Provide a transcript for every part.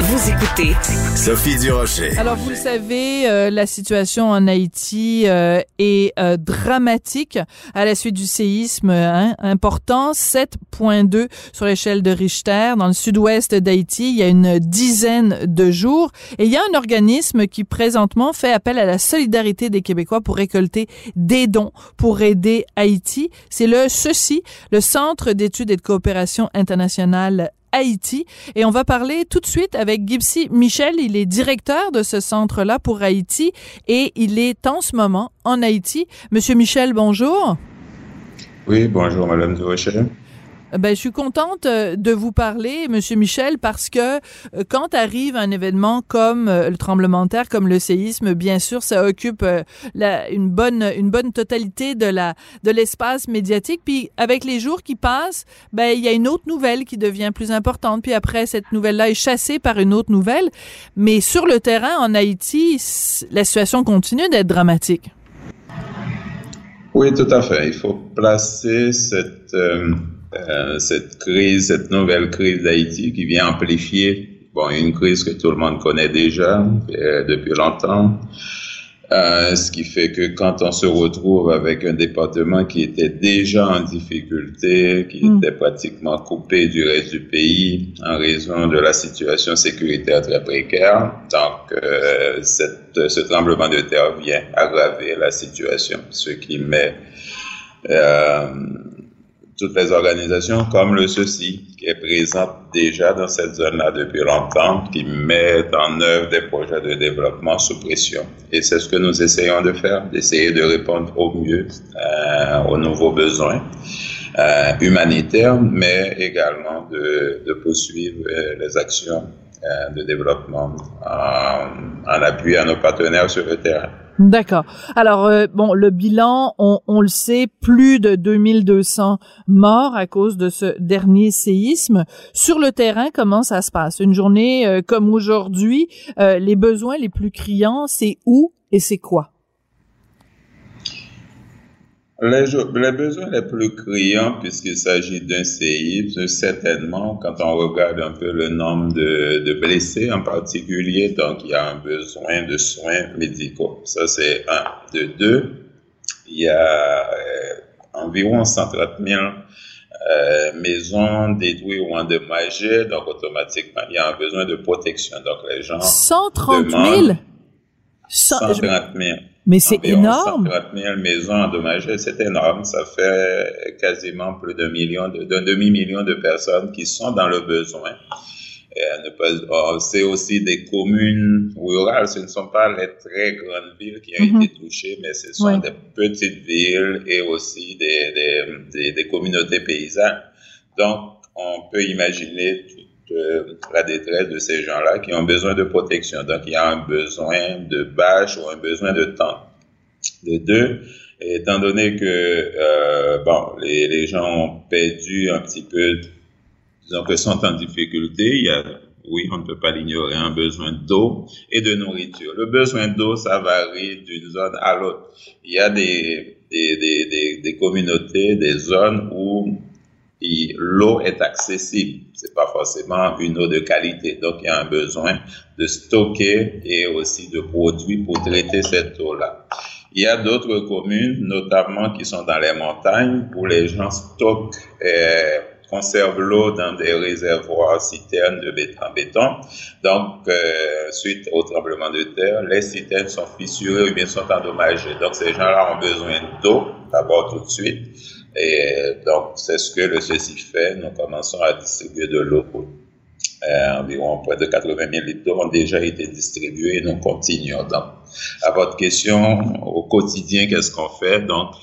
Vous écoutez Sophie Durocher. Alors, vous le savez, euh, la situation en Haïti euh, est euh, dramatique à la suite du séisme hein, important, 7.2 sur l'échelle de Richter dans le sud-ouest d'Haïti. Il y a une dizaine de jours. Et il y a un organisme qui présentement fait appel à la solidarité des Québécois pour récolter des dons pour aider Haïti. C'est le CECI, le Centre d'études et de coopération internationale Haïti. Et on va parler tout de suite avec Gipsy Michel. Il est directeur de ce centre-là pour Haïti et il est en ce moment en Haïti. Monsieur Michel, bonjour. Oui, bonjour, Madame Durocher. Ben, je suis contente euh, de vous parler, Monsieur Michel, parce que euh, quand arrive un événement comme euh, le tremblement de terre, comme le séisme, bien sûr, ça occupe une bonne une bonne totalité de la de l'espace médiatique. Puis avec les jours qui passent, ben il y a une autre nouvelle qui devient plus importante. Puis après, cette nouvelle-là est chassée par une autre nouvelle. Mais sur le terrain en Haïti, la situation continue d'être dramatique. Oui, tout à fait. Il faut placer cette euh, cette crise, cette nouvelle crise d'Haïti qui vient amplifier bon, une crise que tout le monde connaît déjà euh, depuis longtemps. Euh, ce qui fait que quand on se retrouve avec un département qui était déjà en difficulté, qui mm. était pratiquement coupé du reste du pays en raison de la situation sécuritaire très précaire, donc euh, cette, ce tremblement de terre vient aggraver la situation, ce qui met euh, toutes les organisations comme le CECI, qui est présente déjà dans cette zone-là depuis longtemps, qui met en œuvre des projets de développement sous pression. Et c'est ce que nous essayons de faire, d'essayer de répondre au mieux euh, aux nouveaux besoins euh, humanitaires, mais également de, de poursuivre euh, les actions euh, de développement en, en appui à nos partenaires sur le terrain. D'accord. Alors euh, bon, le bilan, on, on, le sait, plus de 2200 morts à cause de ce dernier séisme. Sur le terrain, comment ça se passe? Une journée euh, comme aujourd'hui, euh, les besoins les plus criants, c'est où et c'est quoi? Les, les, besoins les plus criants, puisqu'il s'agit d'un séisme, certainement, quand on regarde un peu le nombre de, de, blessés en particulier, donc il y a un besoin de soins médicaux. Ça, c'est un. De deux, il y a euh, environ 130 000 euh, maisons détruites ou endommagées, donc automatiquement, il y a un besoin de protection. Donc les gens. 130 000? 130 000. Mais c'est énorme. 130 000 maisons endommagées, c'est énorme. Ça fait quasiment plus d'un million, d'un demi-million de personnes qui sont dans le besoin. Oh, c'est aussi des communes rurales. Ce ne sont pas les très grandes villes qui ont mm-hmm. été touchées, mais ce sont des petites villes et aussi des, des, des, des communautés paysannes. Donc, on peut imaginer la détresse de ces gens-là qui ont besoin de protection. Donc, il y a un besoin de bâche ou un besoin de temps. De deux, étant donné que euh, bon, les, les, gens ont perdu un petit peu, disons que sont en difficulté, il y a, oui, on ne peut pas l'ignorer, un besoin d'eau et de nourriture. Le besoin d'eau, ça varie d'une zone à l'autre. Il y a des, des, des, des, communautés, des zones où l'eau est accessible. C'est pas forcément une eau de qualité. Donc, il y a un besoin de stocker et aussi de produits pour traiter cette eau-là. Il y a d'autres communes, notamment qui sont dans les montagnes, où les gens stockent et conservent l'eau dans des réservoirs citernes de béton. béton. Donc, euh, suite au tremblement de terre, les citernes sont fissurées ou bien sont endommagées. Donc, ces gens-là ont besoin d'eau, d'abord tout de suite, et donc, c'est ce que le CECI fait. Nous commençons à distribuer de l'eau. Euh, environ près de 80 000 litres d'eau ont déjà été distribués et nous continuons. Donc, à votre question, au quotidien, qu'est-ce qu'on fait? Donc,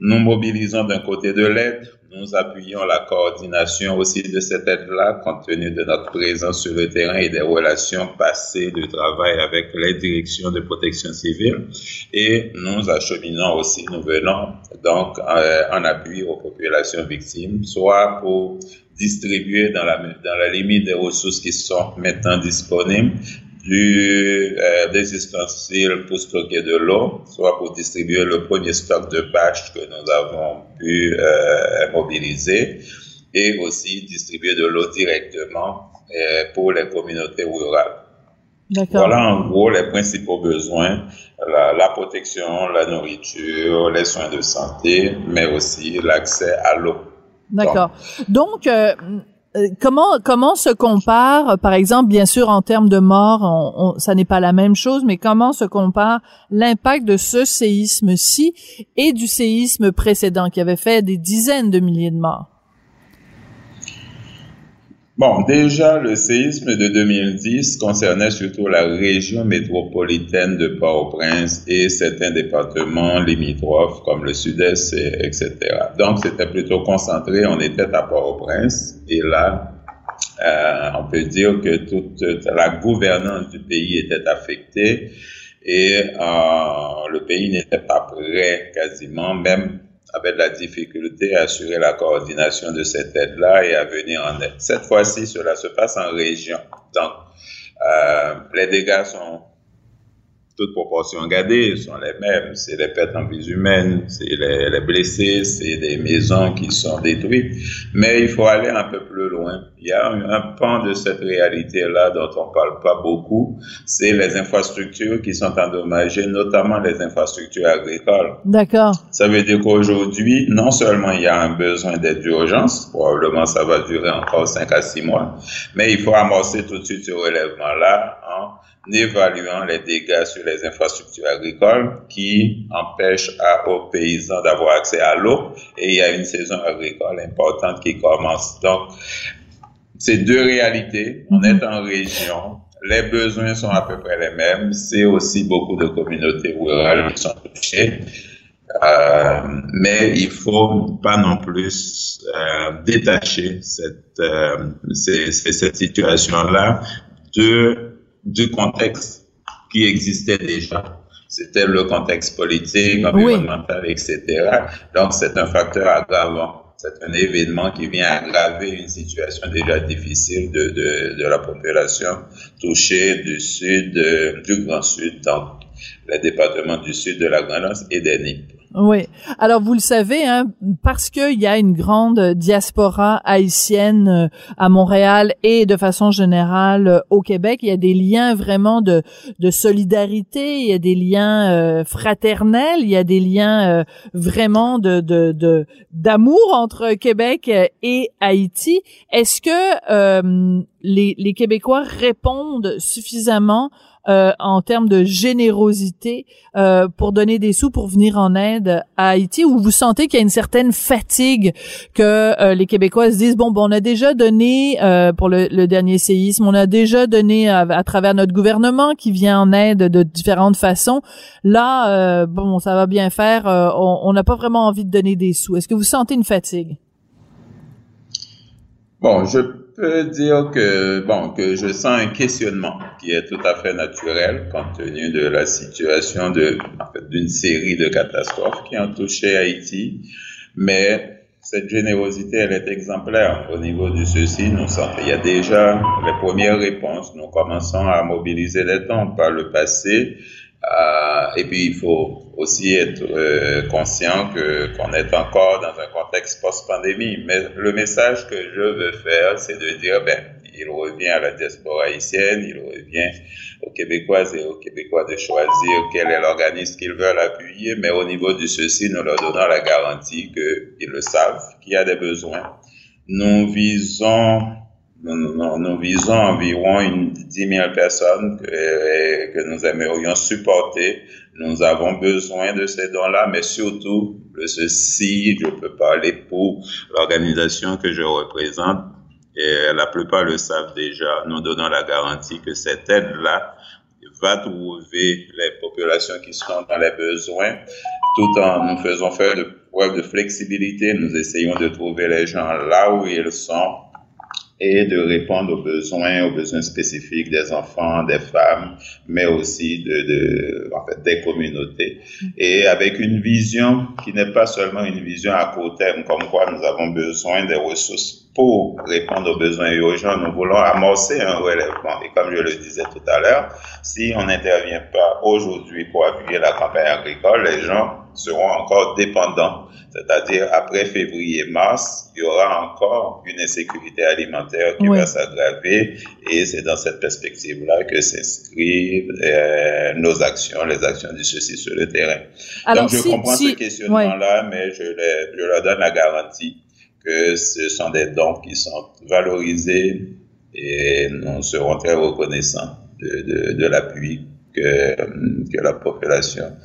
nous mobilisons d'un côté de l'aide, nous appuyons la coordination aussi de cette aide-là, compte tenu de notre présence sur le terrain et des relations passées de travail avec les directions de protection civile. Et nous acheminons aussi, nous venons donc euh, en appui aux populations victimes, soit pour distribuer dans la, dans la limite des ressources qui sont maintenant disponibles, du, euh, des ustensiles pour stocker de l'eau, soit pour distribuer le premier stock de bâches que nous avons pu euh, mobiliser, et aussi distribuer de l'eau directement euh, pour les communautés rurales. Voilà en gros les principaux besoins, la, la, protection, la nourriture, les soins de santé, mais aussi l'accès à l'eau. D'accord. Donc, Donc euh, euh, comment comment se compare, par exemple, bien sûr en termes de morts, on, ça n'est pas la même chose, mais comment se compare l'impact de ce séisme-ci et du séisme précédent qui avait fait des dizaines de milliers de morts? Bon, déjà, le séisme de 2010 concernait surtout la région métropolitaine de Port-au-Prince et certains départements limitrophes comme le sud-est, etc. Donc, c'était plutôt concentré, on était à Port-au-Prince et là, euh, on peut dire que toute la gouvernance du pays était affectée et euh, le pays n'était pas prêt quasiment, même avait de la difficulté à assurer la coordination de cette aide-là et à venir en aide. Cette fois-ci, cela se passe en région. Donc, euh, les dégâts sont toutes proportions gardées sont les mêmes. C'est les pertes en vie humaines, c'est les, les, blessés, c'est des maisons qui sont détruites. Mais il faut aller un peu plus loin. Il y a un, un pan de cette réalité-là dont on parle pas beaucoup. C'est les infrastructures qui sont endommagées, notamment les infrastructures agricoles. D'accord. Ça veut dire qu'aujourd'hui, non seulement il y a un besoin d'aide d'urgence, probablement ça va durer encore 5 à 6 mois, mais il faut amorcer tout de suite ce relèvement-là en évaluant les dégâts sur les infrastructures agricoles qui empêchent aux paysans d'avoir accès à l'eau et il y a une saison agricole importante qui commence. Donc, c'est deux réalités. On est en région. Les besoins sont à peu près les mêmes. C'est aussi beaucoup de communautés rurales qui sont touchées. Euh, mais il faut pas non plus euh, détacher cette, euh, cette situation-là de du contexte qui existait déjà. C'était le contexte politique, environnemental, etc. Donc, c'est un facteur aggravant. C'est un événement qui vient aggraver une situation déjà difficile de, de, de la population touchée du sud, du Grand Sud, donc les départements du sud de la Grande et des Nippes. Oui. Alors vous le savez, hein, parce qu'il y a une grande diaspora haïtienne euh, à Montréal et de façon générale euh, au Québec, il y a des liens vraiment de, de solidarité, il y a des liens euh, fraternels, il y a des liens vraiment de de d'amour entre Québec et Haïti. Est-ce que les, les Québécois répondent suffisamment euh, en termes de générosité euh, pour donner des sous pour venir en aide à Haïti ou vous sentez qu'il y a une certaine fatigue que euh, les Québécois se disent bon, bon on a déjà donné pour le, le, dernier séisme on a déjà donné à, travers notre gouvernement qui vient en aide de différentes façons. Là bon ça va bien faire on n'a pas vraiment envie de donner des sous. Est-ce que vous sentez une fatigue? Bon je peux dire que, bon, que je sens un questionnement qui est tout à fait naturel compte tenu de la situation de, en fait, d'une série de catastrophes qui ont touché Haïti. Mais cette générosité, elle est exemplaire. Au niveau de ceci, nous sentons, il y a déjà les premières réponses. Nous commençons à mobiliser les dons par le passé. Euh, et puis, il faut aussi être euh, conscient que qu'on est encore dans un contexte post-pandémie. Mais le message que je veux faire, c'est de dire, ben, il revient à la diaspora haïtienne, il revient aux Québécoises et aux Québécois de choisir quel est l'organisme qu'ils veulent appuyer, mais au niveau de ceci, nous leur donnons la garantie qu'ils le savent, qu'il y a des besoins. Nous visons nous, visons environ une, 10 000 personnes que, nous aimerions supporter. Nous avons besoin de ces dons-là, mais surtout, ceci, je peux parler pour l'organisation que je représente, la plupart le savent déjà, nous donnons la garantie que cette aide-là va trouver les populations qui sont dans les besoins, tout en nous faisant faire de preuves de flexibilité. Nous essayons de trouver les gens là où ils sont et de répondre aux besoins, aux besoins spécifiques des enfants, des femmes, mais aussi de, de en fait, des communautés. Et avec une vision qui n'est pas seulement une vision à court terme, comme quoi nous avons besoin des ressources pour répondre aux besoins urgents, nous voulons amorcer un relèvement. Et comme je le disais tout à l'heure, si on n'intervient pas aujourd'hui pour appuyer la campagne agricole, les gens seront encore dépendants. C'est-à-dire, après février-mars, il y aura encore une insécurité alimentaire qui va s'aggraver. Et c'est dans cette perspective-là que s'inscrivent euh, nos actions, les actions du ceci sur le terrain. Donc, je comprends ce questionnement-là, mais je, je leur donne la garantie que ce sont des dons qui sont valorisés et nous serons très reconnaissants de, de, de l'appui que, que la population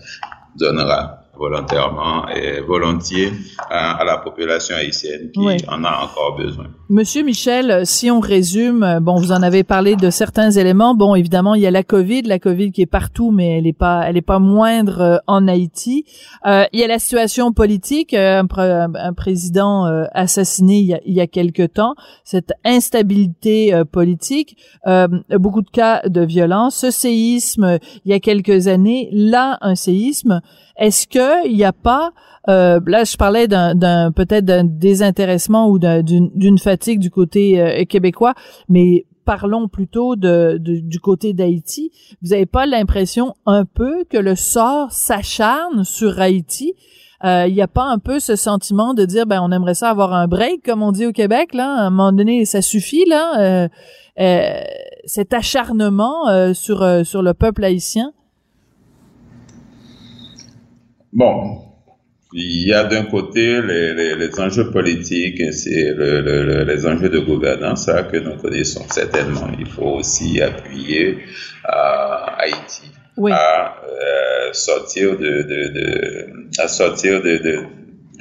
donnera volontairement et volontiers à, la population haïtienne qui en a encore besoin. Monsieur Michel, si on résume, bon, vous en avez parlé de certains éléments. Bon, évidemment, il y a la COVID, la COVID qui est partout, mais elle est pas, elle est pas moindre euh, en Haïti. Euh, il y a la situation politique, euh, un, président assassiné il y, a, il y a quelque temps, cette instabilité politique, beaucoup de cas de violence, ce séisme il y a quelques années, là un séisme. Est-ce qu'il n'y a pas euh, là, je parlais d'un peut-être d'un désintéressement ou d'une fatigue du côté euh, québécois, mais parlons plutôt de, du côté d'Haïti. Vous n'avez pas l'impression un peu que le sort s'acharne sur Haïti? Euh, il n'y a pas un peu ce sentiment de dire ben on aimerait ça avoir un break comme on dit au Québec là? À un moment donné ça suffit là? Cet acharnement sur sur le peuple haïtien? Bon, il y a d'un côté les, les, enjeux politiques c'est le, les enjeux de gouvernance que nous connaissons certainement. Il faut aussi appuyer à Haïti à euh, sortir de, de, de, à sortir de, de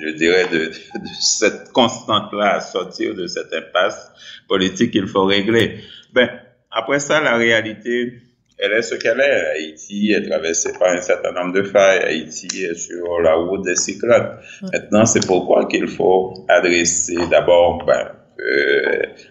je dirais de, de cette constante-là, à sortir de cette impasse politique qu'il faut régler. Ben après ça, la réalité elle est ce qu'elle est. Haïti est traversée par un certain nombre de failles. Haïti est sur la route des cyclones. Maintenant, c'est pourquoi qu'il faut adresser d'abord, ben,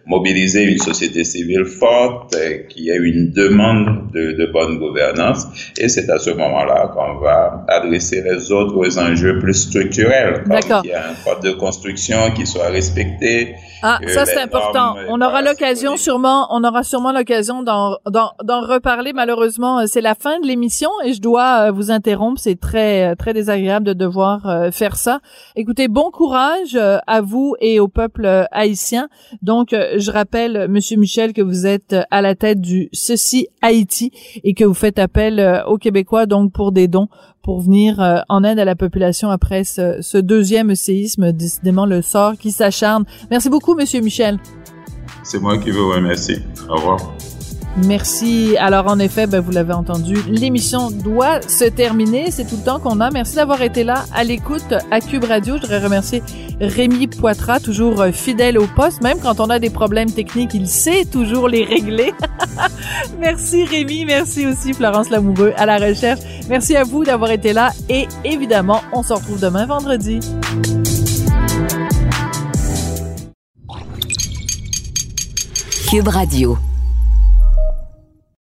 mobiliser une société civile forte euh, qui a une demande de, de bonne gouvernance. Et c'est à ce moment-là qu'on va adresser les autres enjeux plus structurels. Comme il y a un code de construction qui soit respecté, ah, ça c'est important. On aura l'occasion sûrement, on aura sûrement l'occasion d'en, d'en, reparler. Malheureusement, euh, c'est la fin de l'émission et je dois euh, vous interrompre. C'est très, euh, très désagréable de devoir faire ça. Écoutez, bon courage à vous et au peuple haïtien. Donc, je rappelle, Monsieur Michel, que vous êtes à la tête du Ceci Haïti et que vous faites appel aux Québécois donc pour des dons pour venir euh, en aide à la population après ce, ce deuxième séisme, décidément le sort qui s'acharne. Merci beaucoup, Monsieur Michel. C'est moi qui vous remercie. Au revoir. Merci. Alors en effet, ben, vous l'avez entendu, l'émission doit se terminer. C'est tout le temps qu'on a. Merci d'avoir été là à l'écoute à Cube Radio. Je voudrais remercier Rémi Poitras, toujours euh, fidèle au poste. Même quand on a des problèmes techniques, il sait toujours les régler. merci Rémi. Merci aussi Florence Lamoureux à la recherche. Merci à vous d'avoir été là. Et évidemment, on se retrouve demain vendredi. Cube Radio.